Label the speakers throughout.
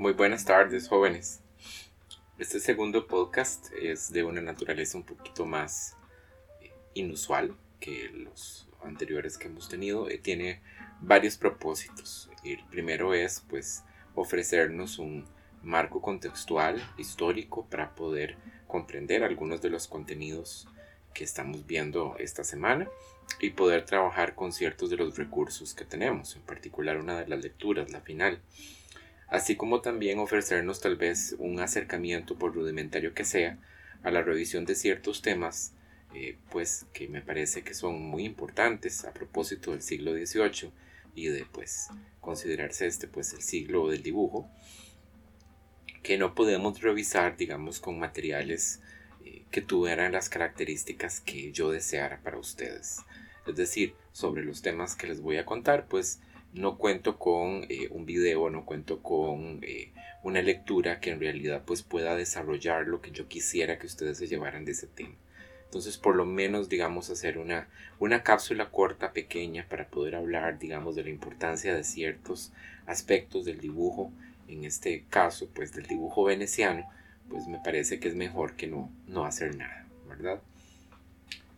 Speaker 1: Muy buenas tardes, jóvenes. Este segundo podcast es de una naturaleza un poquito más inusual que los anteriores que hemos tenido. Eh, tiene varios propósitos. El primero es, pues, ofrecernos un marco contextual, histórico, para poder comprender algunos de los contenidos que estamos viendo esta semana y poder trabajar con ciertos de los recursos que tenemos, en particular una de las lecturas, la final así como también ofrecernos tal vez un acercamiento, por rudimentario que sea, a la revisión de ciertos temas, eh, pues que me parece que son muy importantes a propósito del siglo XVIII y de pues considerarse este pues el siglo del dibujo, que no podemos revisar digamos con materiales eh, que tuvieran las características que yo deseara para ustedes. Es decir, sobre los temas que les voy a contar, pues no cuento con eh, un video, no cuento con eh, una lectura que en realidad pues pueda desarrollar lo que yo quisiera que ustedes se llevaran de ese tema. Entonces, por lo menos, digamos, hacer una, una cápsula corta, pequeña, para poder hablar, digamos, de la importancia de ciertos aspectos del dibujo, en este caso, pues del dibujo veneciano, pues me parece que es mejor que no, no hacer nada, ¿verdad?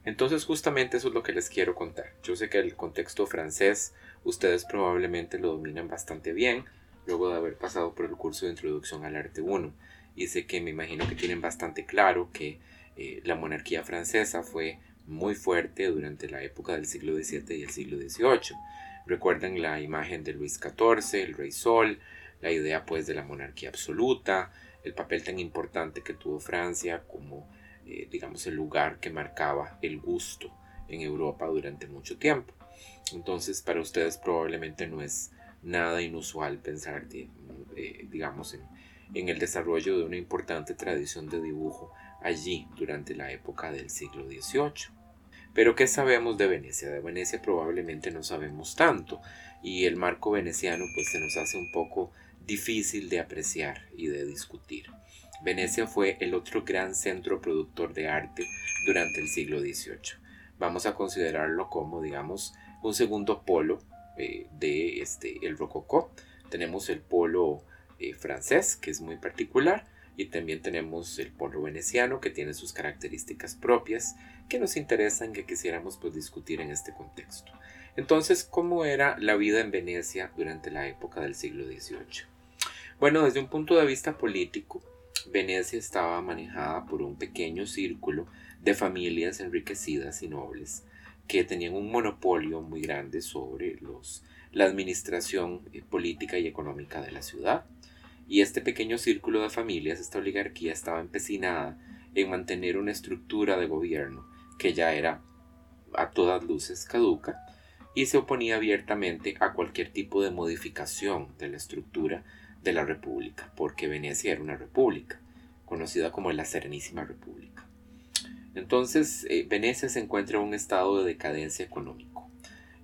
Speaker 1: Entonces, justamente eso es lo que les quiero contar. Yo sé que el contexto francés Ustedes probablemente lo dominan bastante bien luego de haber pasado por el curso de introducción al arte 1 y sé que me imagino que tienen bastante claro que eh, la monarquía francesa fue muy fuerte durante la época del siglo XVII y el siglo XVIII. Recuerden la imagen de Luis XIV, el rey Sol, la idea pues de la monarquía absoluta, el papel tan importante que tuvo Francia como eh, digamos el lugar que marcaba el gusto en Europa durante mucho tiempo. Entonces para ustedes probablemente no es nada inusual pensar, eh, digamos, en, en el desarrollo de una importante tradición de dibujo allí durante la época del siglo XVIII. Pero ¿qué sabemos de Venecia? De Venecia probablemente no sabemos tanto y el marco veneciano pues se nos hace un poco difícil de apreciar y de discutir. Venecia fue el otro gran centro productor de arte durante el siglo XVIII. Vamos a considerarlo como, digamos, un segundo polo eh, de este, el rococó. Tenemos el polo eh, francés, que es muy particular, y también tenemos el polo veneciano, que tiene sus características propias, que nos interesan, que quisiéramos pues, discutir en este contexto. Entonces, ¿cómo era la vida en Venecia durante la época del siglo XVIII? Bueno, desde un punto de vista político, Venecia estaba manejada por un pequeño círculo de familias enriquecidas y nobles, que tenían un monopolio muy grande sobre los, la administración eh, política y económica de la ciudad. Y este pequeño círculo de familias, esta oligarquía, estaba empecinada en mantener una estructura de gobierno que ya era a todas luces caduca y se oponía abiertamente a cualquier tipo de modificación de la estructura de la república, porque Venecia era una república, conocida como la Serenísima República. Entonces, eh, Venecia se encuentra en un estado de decadencia económico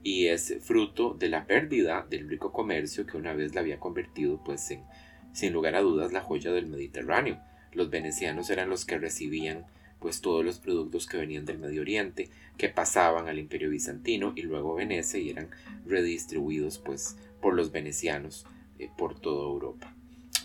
Speaker 1: y es fruto de la pérdida del rico comercio que una vez la había convertido, pues, en, sin lugar a dudas, la joya del Mediterráneo. Los venecianos eran los que recibían pues todos los productos que venían del Medio Oriente, que pasaban al Imperio Bizantino y luego Venecia y eran redistribuidos pues por los venecianos eh, por toda Europa.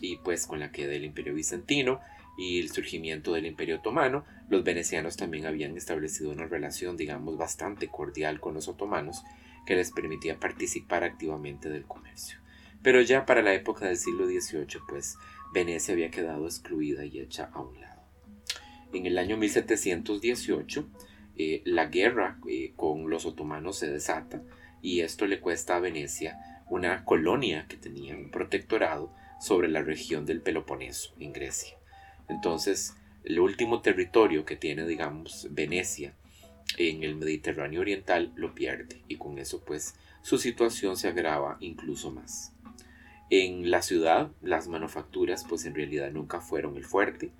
Speaker 1: Y pues con la queda del Imperio Bizantino y el surgimiento del Imperio Otomano, los venecianos también habían establecido una relación, digamos, bastante cordial con los otomanos que les permitía participar activamente del comercio. Pero ya para la época del siglo XVIII, pues Venecia había quedado excluida y hecha a un lado. En el año 1718, eh, la guerra eh, con los otomanos se desata y esto le cuesta a Venecia una colonia que tenía un protectorado sobre la región del Peloponeso, en Grecia. Entonces, el último territorio que tiene, digamos, Venecia en el Mediterráneo Oriental lo pierde y con eso pues su situación se agrava incluso más. En la ciudad las manufacturas pues en realidad nunca fueron el fuerte,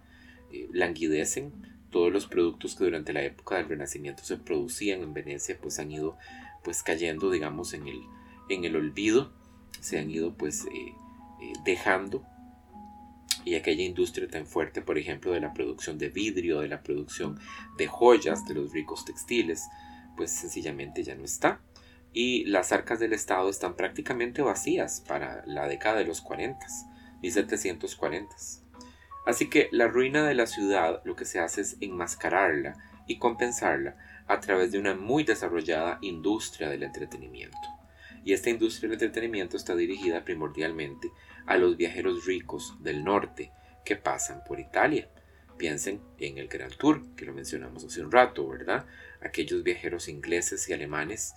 Speaker 1: eh, languidecen, todos los productos que durante la época del Renacimiento se producían en Venecia pues han ido pues cayendo digamos en el, en el olvido, se han ido pues eh, eh, dejando y aquella industria tan fuerte, por ejemplo, de la producción de vidrio, de la producción de joyas, de los ricos textiles, pues sencillamente ya no está. Y las arcas del Estado están prácticamente vacías para la década de los 40. 1740. Así que la ruina de la ciudad lo que se hace es enmascararla y compensarla a través de una muy desarrollada industria del entretenimiento. Y esta industria del entretenimiento está dirigida primordialmente a los viajeros ricos del norte que pasan por Italia. Piensen en el Gran Tour, que lo mencionamos hace un rato, ¿verdad? Aquellos viajeros ingleses y alemanes,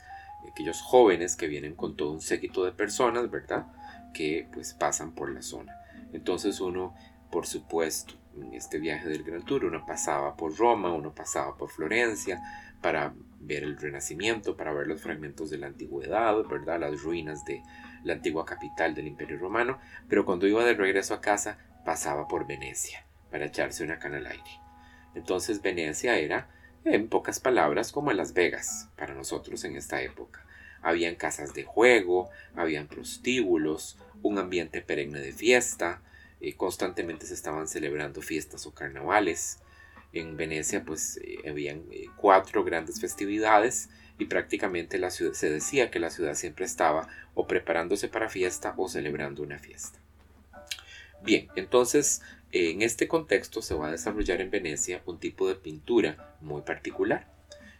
Speaker 1: aquellos jóvenes que vienen con todo un séquito de personas, ¿verdad? Que pues pasan por la zona. Entonces uno, por supuesto, en este viaje del Gran Tour, uno pasaba por Roma, uno pasaba por Florencia, para ver el Renacimiento, para ver los fragmentos de la antigüedad, ¿verdad? Las ruinas de la antigua capital del Imperio Romano, pero cuando iba de regreso a casa pasaba por Venecia para echarse una cana al aire. Entonces Venecia era, en pocas palabras, como Las Vegas para nosotros en esta época. Habían casas de juego, habían prostíbulos, un ambiente perenne de fiesta, eh, constantemente se estaban celebrando fiestas o carnavales, en Venecia pues eh, habían eh, cuatro grandes festividades y prácticamente la ciudad, se decía que la ciudad siempre estaba o preparándose para fiesta o celebrando una fiesta. Bien, entonces en este contexto se va a desarrollar en Venecia un tipo de pintura muy particular.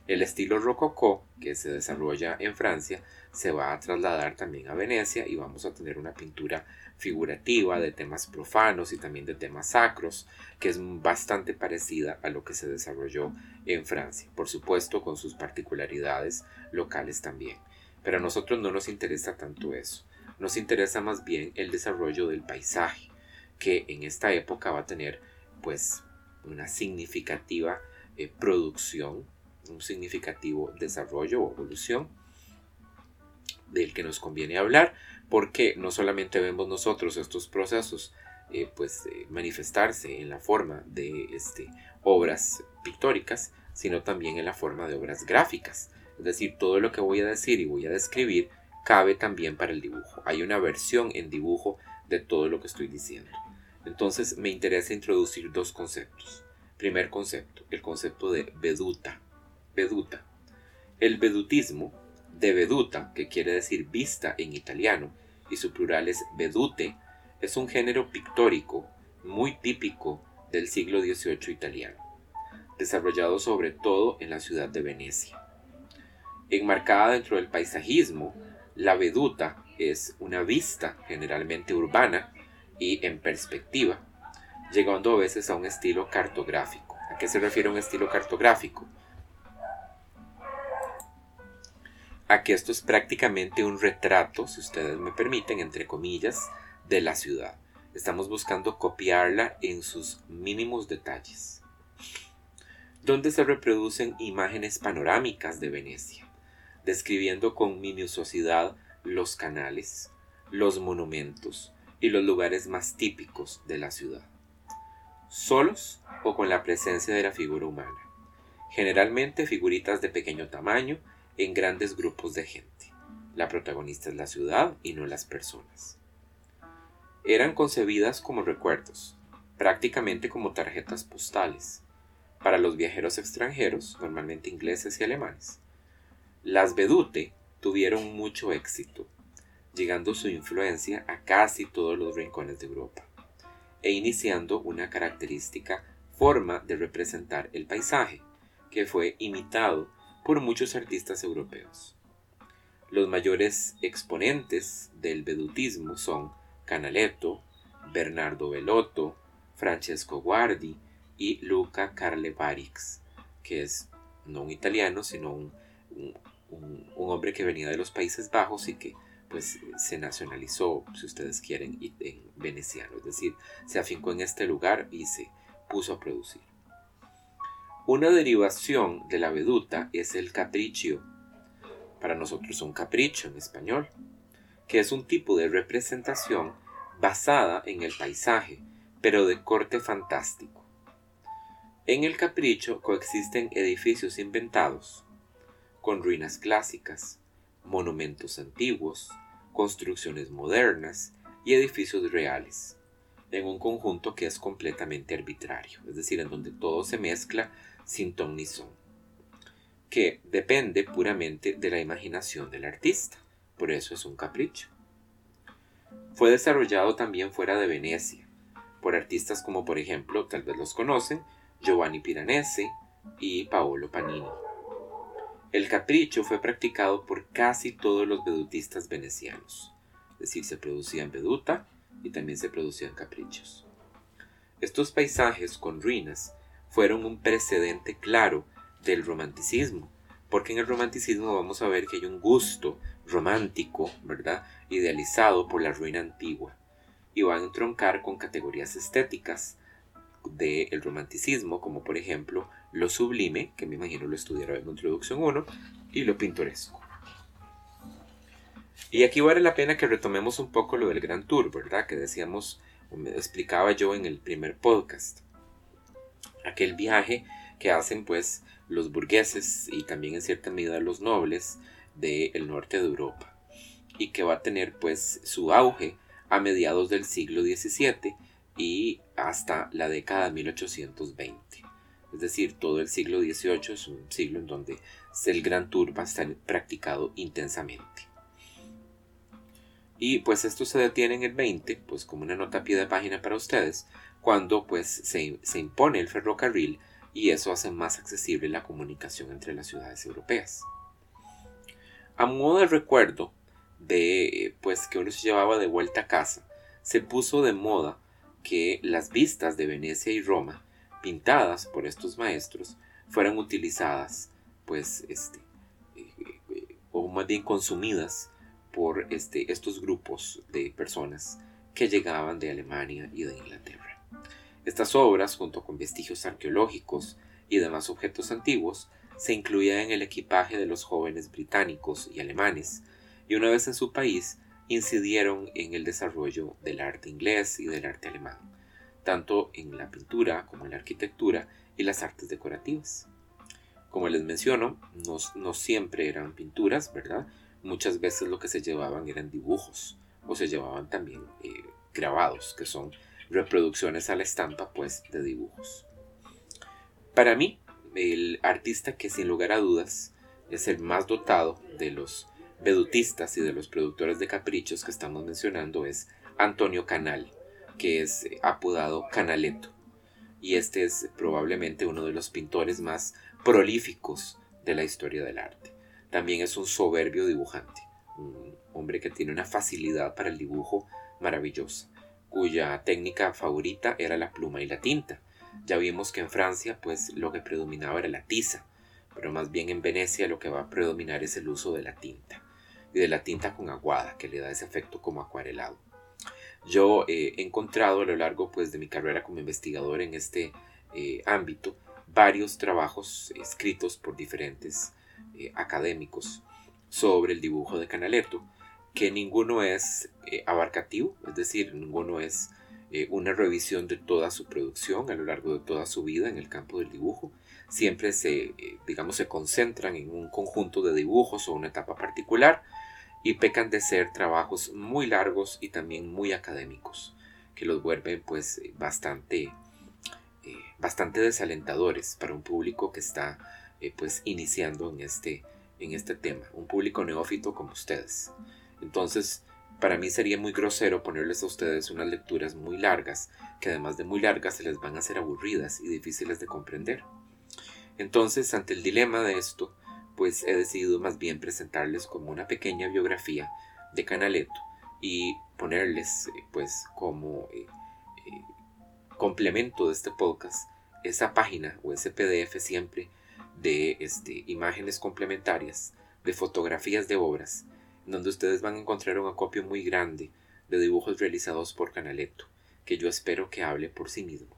Speaker 1: El estilo rococó que se desarrolla en Francia se va a trasladar también a Venecia y vamos a tener una pintura figurativa, de temas profanos y también de temas sacros, que es bastante parecida a lo que se desarrolló en Francia, por supuesto con sus particularidades locales también. Pero a nosotros no nos interesa tanto eso, nos interesa más bien el desarrollo del paisaje, que en esta época va a tener pues una significativa eh, producción, un significativo desarrollo o evolución del que nos conviene hablar, porque no solamente vemos nosotros estos procesos eh, pues eh, manifestarse en la forma de este, obras pictóricas, sino también en la forma de obras gráficas. Es decir, todo lo que voy a decir y voy a describir cabe también para el dibujo. Hay una versión en dibujo de todo lo que estoy diciendo. Entonces me interesa introducir dos conceptos. Primer concepto, el concepto de veduta. Veduta. El vedutismo de veduta, que quiere decir vista en italiano, y su plural es vedute, es un género pictórico muy típico del siglo XVIII italiano, desarrollado sobre todo en la ciudad de Venecia. Enmarcada dentro del paisajismo, la veduta es una vista generalmente urbana y en perspectiva, llegando a veces a un estilo cartográfico. ¿A qué se refiere un estilo cartográfico? Aquí esto es prácticamente un retrato, si ustedes me permiten, entre comillas, de la ciudad. Estamos buscando copiarla en sus mínimos detalles. Donde se reproducen imágenes panorámicas de Venecia, describiendo con minuciosidad los canales, los monumentos y los lugares más típicos de la ciudad, solos o con la presencia de la figura humana, generalmente figuritas de pequeño tamaño en grandes grupos de gente. La protagonista es la ciudad y no las personas. Eran concebidas como recuerdos, prácticamente como tarjetas postales, para los viajeros extranjeros, normalmente ingleses y alemanes. Las vedute tuvieron mucho éxito, llegando su influencia a casi todos los rincones de Europa, e iniciando una característica forma de representar el paisaje, que fue imitado por muchos artistas europeos. Los mayores exponentes del vedutismo son Canaletto, Bernardo Bellotto, Francesco Guardi y Luca Carlevarix, que es no un italiano, sino un, hombre que venía de los Países Bajos y que pues se nacionalizó, si ustedes quieren, en veneciano, es decir, se afincó en este lugar y se puso a producir. Una derivación de la veduta es el capriccio, para nosotros un capricho en español, que es un tipo de representación basada en el paisaje, pero de corte fantástico. En el capricho coexisten edificios inventados, con ruinas clásicas, monumentos antiguos, construcciones modernas y edificios reales, en un conjunto que es completamente arbitrario, es decir, en donde todo se mezcla sin que depende puramente de la imaginación del artista, por eso es un capricho. fue desarrollado también fuera de Venecia, por artistas como por ejemplo, tal vez los conocen, Giovanni Piranesi y Paolo Panini. El capricho fue practicado por casi todos los vedutistas venecianos, es decir, se producían veduta y también se producían caprichos. Estos paisajes con ruinas fueron un precedente claro del romanticismo, porque en el romanticismo vamos a ver que hay un gusto romántico, ¿verdad? Idealizado por la ruina antigua, y van a entroncar con categorías estéticas del romanticismo, como por ejemplo lo sublime, que me imagino lo estudiaron en Introducción 1, y lo pintoresco. Y aquí vale la pena que retomemos un poco lo del Gran Tour, ¿verdad? Que decíamos, me explicaba yo en el primer podcast. Aquel viaje que hacen pues los burgueses y también en cierta medida los nobles del norte de Europa y que va a tener pues su auge a mediados del siglo XVII y hasta la década de 1820. Es decir, todo el siglo XVIII es un siglo en donde el Gran Tour va a estar practicado intensamente. Y pues esto se detiene en el 20, pues como una nota a pie de página para ustedes, cuando pues se, se impone el ferrocarril y eso hace más accesible la comunicación entre las ciudades europeas. A modo de recuerdo de pues que uno se llevaba de vuelta a casa, se puso de moda que las vistas de Venecia y Roma, pintadas por estos maestros, fueran utilizadas, pues, este, eh, o más bien consumidas por este, estos grupos de personas que llegaban de Alemania y de Inglaterra. Estas obras, junto con vestigios arqueológicos y demás objetos antiguos, se incluían en el equipaje de los jóvenes británicos y alemanes, y una vez en su país incidieron en el desarrollo del arte inglés y del arte alemán, tanto en la pintura como en la arquitectura y las artes decorativas. Como les menciono, no, siempre eran pinturas, ¿verdad? Muchas veces lo que se llevaban eran dibujos o se llevaban también eh, grabados, que son reproducciones a la estampa pues de dibujos. Para mí, el artista que sin lugar a dudas es el más dotado de los vedutistas y de los productores de caprichos que estamos mencionando es Antonio Canal, que es apodado Canaletto. Y este es probablemente uno de los pintores más prolíficos de la historia del arte. También es un soberbio dibujante, un hombre que tiene una facilidad para el dibujo maravillosa, cuya técnica favorita era la pluma y la tinta. Ya vimos que en Francia pues lo que predominaba era la tiza, pero más bien en Venecia lo que va a predominar es el uso de la tinta y de la tinta con aguada que le da ese efecto como acuarelado. Yo eh, he encontrado a lo largo pues, de mi carrera como investigador en este eh, ámbito varios trabajos escritos por diferentes eh, académicos sobre el dibujo de Canaletto, que ninguno es abarcativo, es decir, ninguno es una revisión de toda su producción a lo largo de toda su vida en el campo del dibujo. Siempre se, digamos, se concentran en un conjunto de dibujos o una etapa particular y pecan de ser trabajos muy largos y también muy académicos, que los vuelven pues bastante, eh, bastante desalentadores para un público que está eh, pues iniciando en este, en este tema, un público neófito como ustedes. Entonces, para mí sería muy grosero ponerles a ustedes unas lecturas muy largas, que además de muy largas se les van a hacer aburridas y difíciles de comprender. Entonces, ante el dilema de esto, pues he decidido más bien presentarles como una pequeña biografía de Canaletto y ponerles eh, pues como eh, eh, complemento de este podcast esa página o ese PDF siempre de este, imágenes complementarias de fotografías de obras donde ustedes van a encontrar un acopio muy grande de dibujos realizados por Canaletto que yo espero que hable por sí mismo.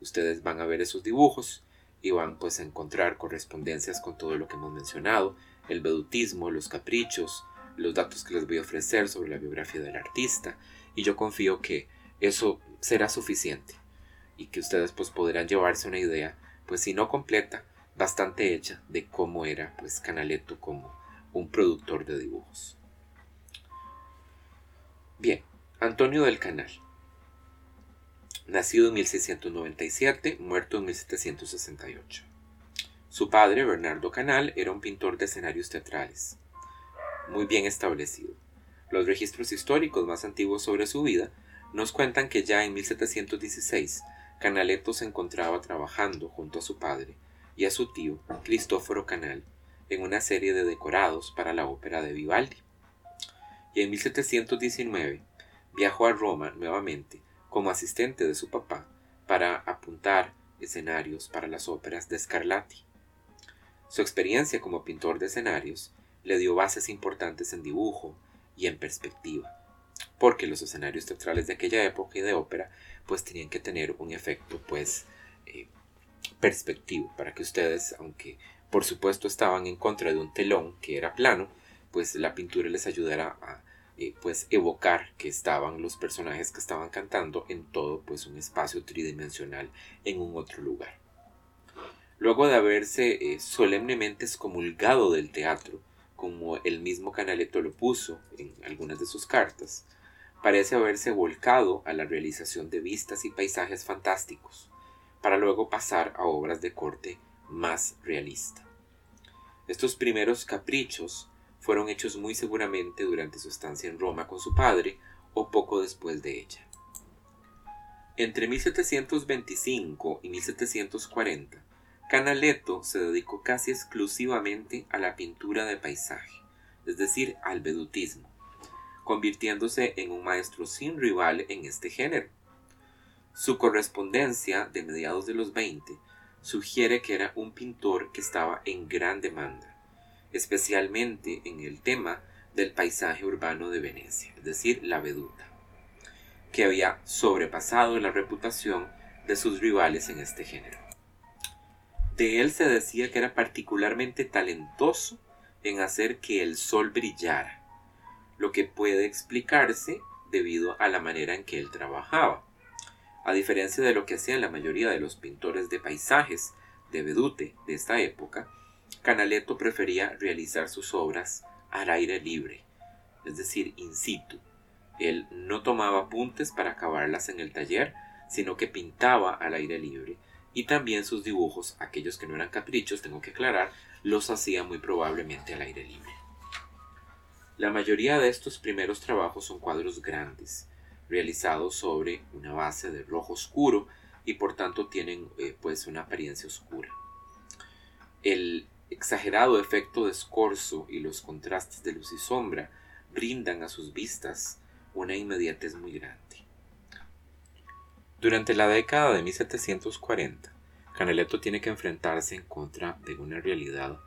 Speaker 1: Ustedes van a ver esos dibujos y van pues a encontrar correspondencias con todo lo que hemos mencionado, el vedutismo, los caprichos, los datos que les voy a ofrecer sobre la biografía del artista y yo confío que eso será suficiente y que ustedes pues podrán llevarse una idea, pues si no completa, bastante hecha de cómo era pues Canaletto como un productor de dibujos. Bien, Antonio del Canal nacido en 1697, muerto en 1768. Su padre, Bernardo Canal, era un pintor de escenarios teatrales, muy bien establecido. Los registros históricos más antiguos sobre su vida nos cuentan que ya en 1716 Canaletto se encontraba trabajando junto a su padre y a su tío Cristóforo Canal en una serie de decorados para la ópera de Vivaldi. Y en 1719 viajó a Roma nuevamente como asistente de su papá para apuntar escenarios para las óperas de Scarlatti. Su experiencia como pintor de escenarios le dio bases importantes en dibujo y en perspectiva, porque los escenarios teatrales de aquella época y de ópera pues tenían que tener un efecto pues eh, perspectivo para que ustedes, aunque por supuesto estaban en contra de un telón que era plano, pues la pintura les ayudara a eh, pues evocar que estaban los personajes que estaban cantando en todo pues un espacio tridimensional en un otro lugar. Luego de haberse eh, solemnemente excomulgado del teatro, como el mismo Canaletto lo puso en algunas de sus cartas, parece haberse volcado a la realización de vistas y paisajes fantásticos, para luego pasar a obras de corte más realista. Estos primeros caprichos fueron hechos muy seguramente durante su estancia en Roma con su padre o poco después de ella. Entre 1725 y 1740, Canaletto se dedicó casi exclusivamente a la pintura de paisaje, es decir, al vedutismo, convirtiéndose en un maestro sin rival en este género. Su correspondencia de mediados de los 20 sugiere que era un pintor que estaba en gran demanda especialmente en el tema del paisaje urbano de Venecia, es decir, la veduta, que había sobrepasado la reputación de sus rivales en este género. De él se decía que era particularmente talentoso en hacer que el sol brillara, lo que puede explicarse debido a la manera en que él trabajaba. A diferencia de lo que hacían la mayoría de los pintores de paisajes de Vedute de esta época, Canaletto prefería realizar sus obras al aire libre, es decir, in situ. Él no tomaba apuntes para acabarlas en el taller, sino que pintaba al aire libre y también sus dibujos, aquellos que no eran caprichos, tengo que aclarar, los hacía muy probablemente al aire libre. La mayoría de estos primeros trabajos son cuadros grandes, realizados sobre una base de rojo oscuro y por tanto tienen eh, pues una apariencia oscura. El exagerado efecto de escorzo y los contrastes de luz y sombra brindan a sus vistas una inmediatez muy grande. Durante la década de 1740, Canaletto tiene que enfrentarse en contra de una realidad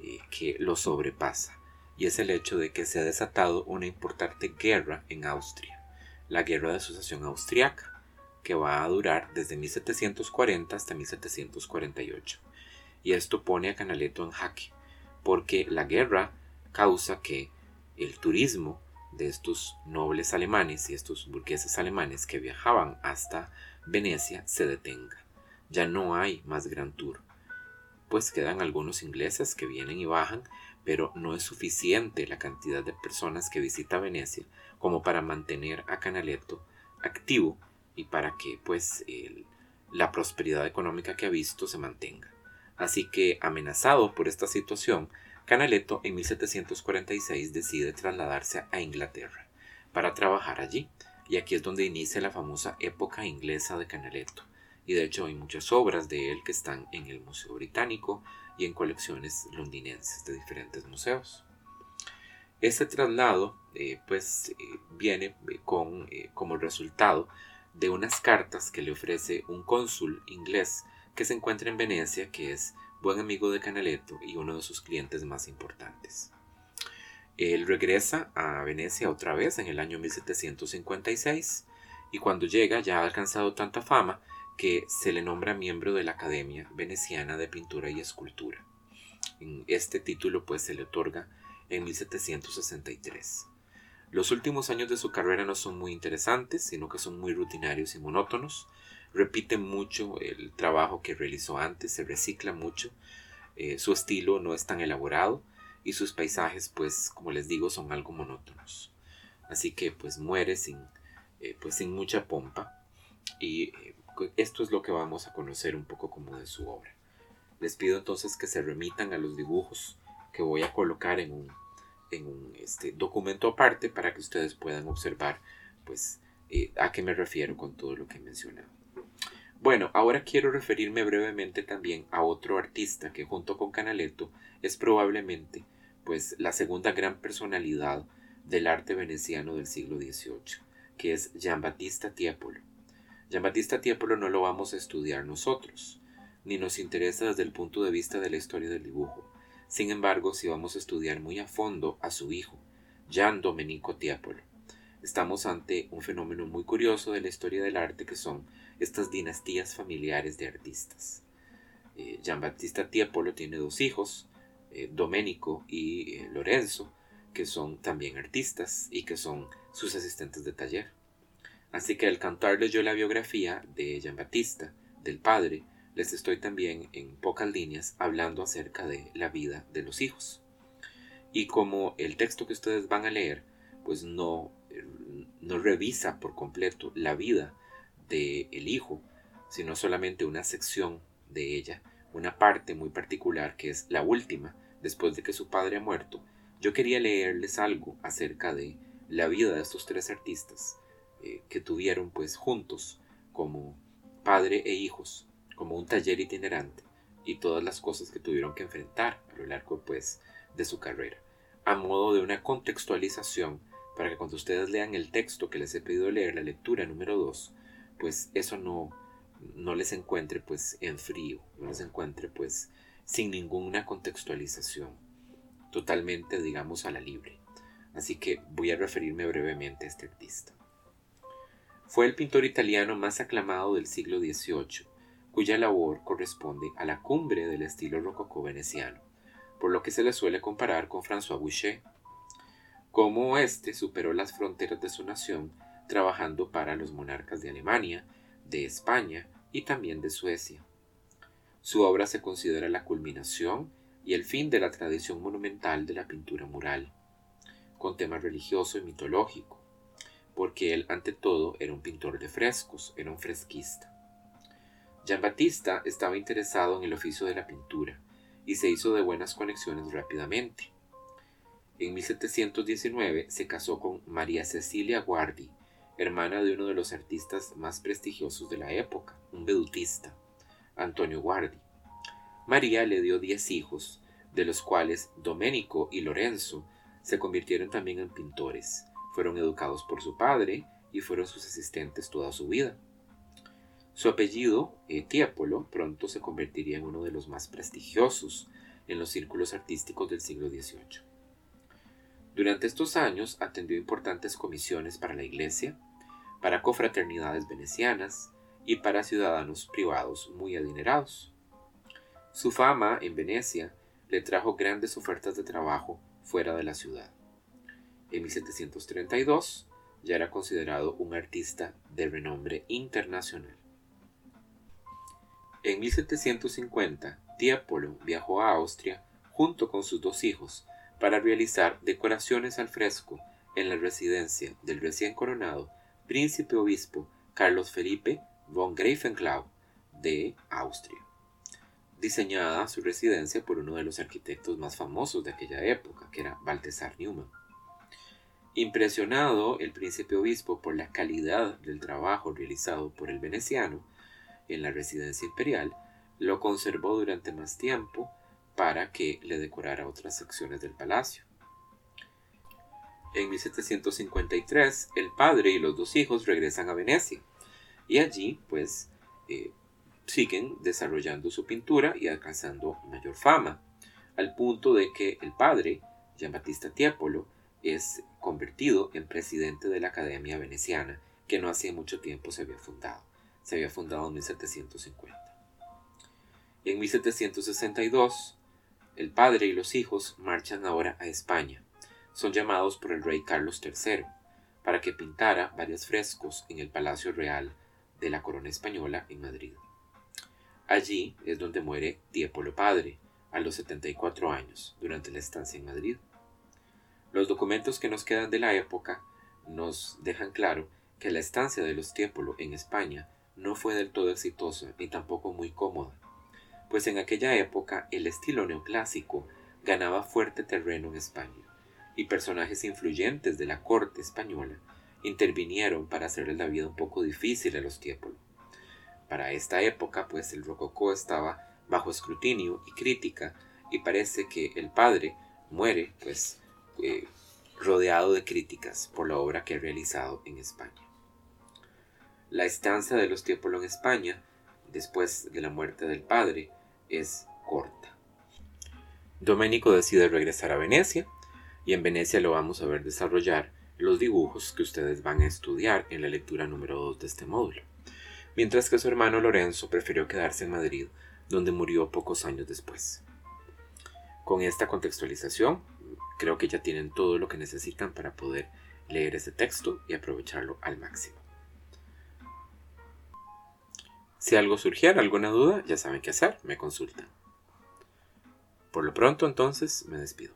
Speaker 1: eh, que lo sobrepasa, y es el hecho de que se ha desatado una importante guerra en Austria, la Guerra de Asociación Austriaca, que va a durar desde 1740 hasta 1748 y esto pone a Canaletto en jaque, porque la guerra causa que el turismo de estos nobles alemanes y estos burgueses alemanes que viajaban hasta Venecia se detenga. Ya no hay más Gran Tour. Pues quedan algunos ingleses que vienen y bajan, pero no es suficiente la cantidad de personas que visita Venecia como para mantener a Canaletto activo y para que pues la prosperidad económica que ha visto se mantenga. Así que, amenazado por esta situación, Canaletto en 1746 decide trasladarse a Inglaterra para trabajar allí, y aquí es donde inicia la famosa época inglesa de Canaletto, y de hecho hay muchas obras de él que están en el Museo Británico y en colecciones londinenses de diferentes museos. Este traslado eh, pues eh, viene eh, con, como resultado de unas cartas que le ofrece un cónsul inglés que se encuentra en Venecia, que es buen amigo de Canaletto y uno de sus clientes más importantes. Él regresa a Venecia otra vez en el año 1756 y cuando llega ya ha alcanzado tanta fama que se le nombra miembro de la Academia Veneciana de Pintura y Escultura. Este título pues se le otorga en 1763. Los últimos años de su carrera no son muy interesantes, sino que son muy rutinarios y monótonos repite mucho el trabajo que realizó antes, se recicla mucho, eh, su estilo no es tan elaborado y sus paisajes, pues como les digo, son algo monótonos. Así que pues muere sin, eh, pues, sin mucha pompa y eh, esto es lo que vamos a conocer un poco como de su obra. Les pido entonces que se remitan a los dibujos que voy a colocar en un en un este, documento aparte para que ustedes puedan observar pues a qué me refiero con todo lo que he mencionado. Bueno, ahora quiero referirme brevemente también a otro artista que junto con Canaletto es probablemente pues la segunda gran personalidad del arte veneciano del siglo XVIII, que es Giambattista Tiepolo. Giambattista Tiepolo no lo vamos a estudiar nosotros, ni nos interesa desde el punto de vista de la historia del dibujo. Sin embargo, si vamos a estudiar muy a fondo a su hijo, Gian Domenico Tiepolo, estamos ante un fenómeno muy curioso de la historia del arte que son estas dinastías familiares de artistas. Eh, Giambattista Tiepolo tiene dos hijos, eh, Domenico y eh, Lorenzo, que son también artistas y que son sus asistentes de taller. Así que al cantarles yo la biografía de Giambattista, del padre, les estoy también en pocas líneas hablando acerca de la vida de los hijos. Y como el texto que ustedes van a leer, pues no, no revisa por completo la vida del el hijo, sino solamente una sección de ella, una parte muy particular que es la última, después de que su padre ha muerto, yo quería leerles algo acerca de la vida de estos tres artistas eh, que tuvieron pues juntos como padre e hijos como un taller itinerante y todas las cosas que tuvieron que enfrentar a lo largo pues de su carrera, a modo de una contextualización para que cuando ustedes lean el texto que les he pedido leer, la lectura número 2, pues eso no, no les encuentre pues en frío, no les encuentre pues sin ninguna contextualización, totalmente digamos a la libre. Así que voy a referirme brevemente a este artista. Fue el pintor italiano más aclamado del siglo XVIII cuya labor corresponde a la cumbre del estilo rococó veneciano, por lo que se le suele comparar con François Boucher. Como éste superó las fronteras de su nación trabajando para los monarcas de Alemania, de España y también de Suecia. Su obra se considera la culminación y el fin de la tradición monumental de la pintura mural, con tema religioso y mitológico, porque él ante todo era un pintor de frescos, era un fresquista. Giambattista estaba interesado en el oficio de la pintura y se hizo de buenas conexiones rápidamente. En 1719 se casó con María Cecilia Guardi, hermana de uno de los artistas más prestigiosos de la época, un vedutista, Antonio Guardi. María le dio diez hijos, de los cuales Domenico y Lorenzo se convirtieron también en pintores. Fueron educados por su padre y fueron sus asistentes toda su vida. Su apellido, Tiepolo, pronto se convertiría en uno de los más prestigiosos en los círculos artísticos del siglo XVIII. Durante estos años atendió importantes comisiones para la Iglesia, para confraternidades venecianas y para ciudadanos privados muy adinerados. Su fama en Venecia le trajo grandes ofertas de trabajo fuera de la ciudad. En 1732 ya era considerado un artista de renombre internacional. En 1750, Tiepolo viajó a Austria junto con sus dos hijos para realizar decoraciones al fresco en la residencia del recién coronado príncipe obispo Carlos Felipe von Greifenklau de Austria, diseñada su residencia por uno de los arquitectos más famosos de aquella época, que era Balthasar Neumann. Impresionado el príncipe obispo por la calidad del trabajo realizado por el veneciano, en la residencia imperial, lo conservó durante más tiempo para que le decorara otras secciones del palacio. En 1753, el padre y los dos hijos regresan a Venecia y allí, pues, eh, siguen desarrollando su pintura y alcanzando mayor fama, al punto de que el padre, Giambattista Tiepolo, es convertido en presidente de la Academia Veneciana, que no hacía mucho tiempo se había fundado se había fundado en 1750. Y en 1762, el padre y los hijos marchan ahora a España. Son llamados por el rey Carlos III para que pintara varios frescos en el Palacio Real de la Corona Española en Madrid. Allí es donde muere Tiepolo Padre, a los 74 años, durante la estancia en Madrid. Los documentos que nos quedan de la época nos dejan claro que la estancia de los Tiepolo en España no fue del todo exitosa ni tampoco muy cómoda, pues en aquella época el estilo neoclásico ganaba fuerte terreno en España, y personajes influyentes de la corte española intervinieron para hacerle la vida un poco difícil a los Tiepolo. Para esta época, pues el rococó estaba bajo escrutinio y crítica y parece que el padre muere, pues, eh, rodeado de críticas por la obra que ha realizado en España. La estancia de los Tiepolo en España, después de la muerte del padre, es corta. Domenico decide regresar a Venecia y en Venecia lo vamos a ver desarrollar los dibujos que ustedes van a estudiar en la lectura número 2 de este módulo, mientras que su hermano Lorenzo prefirió quedarse en Madrid, donde murió pocos años después. Con esta contextualización, creo que ya tienen todo lo que necesitan para poder leer ese texto y aprovecharlo al máximo. Si algo surgiera, alguna duda, ya saben qué hacer, me consultan. Por lo pronto entonces me despido.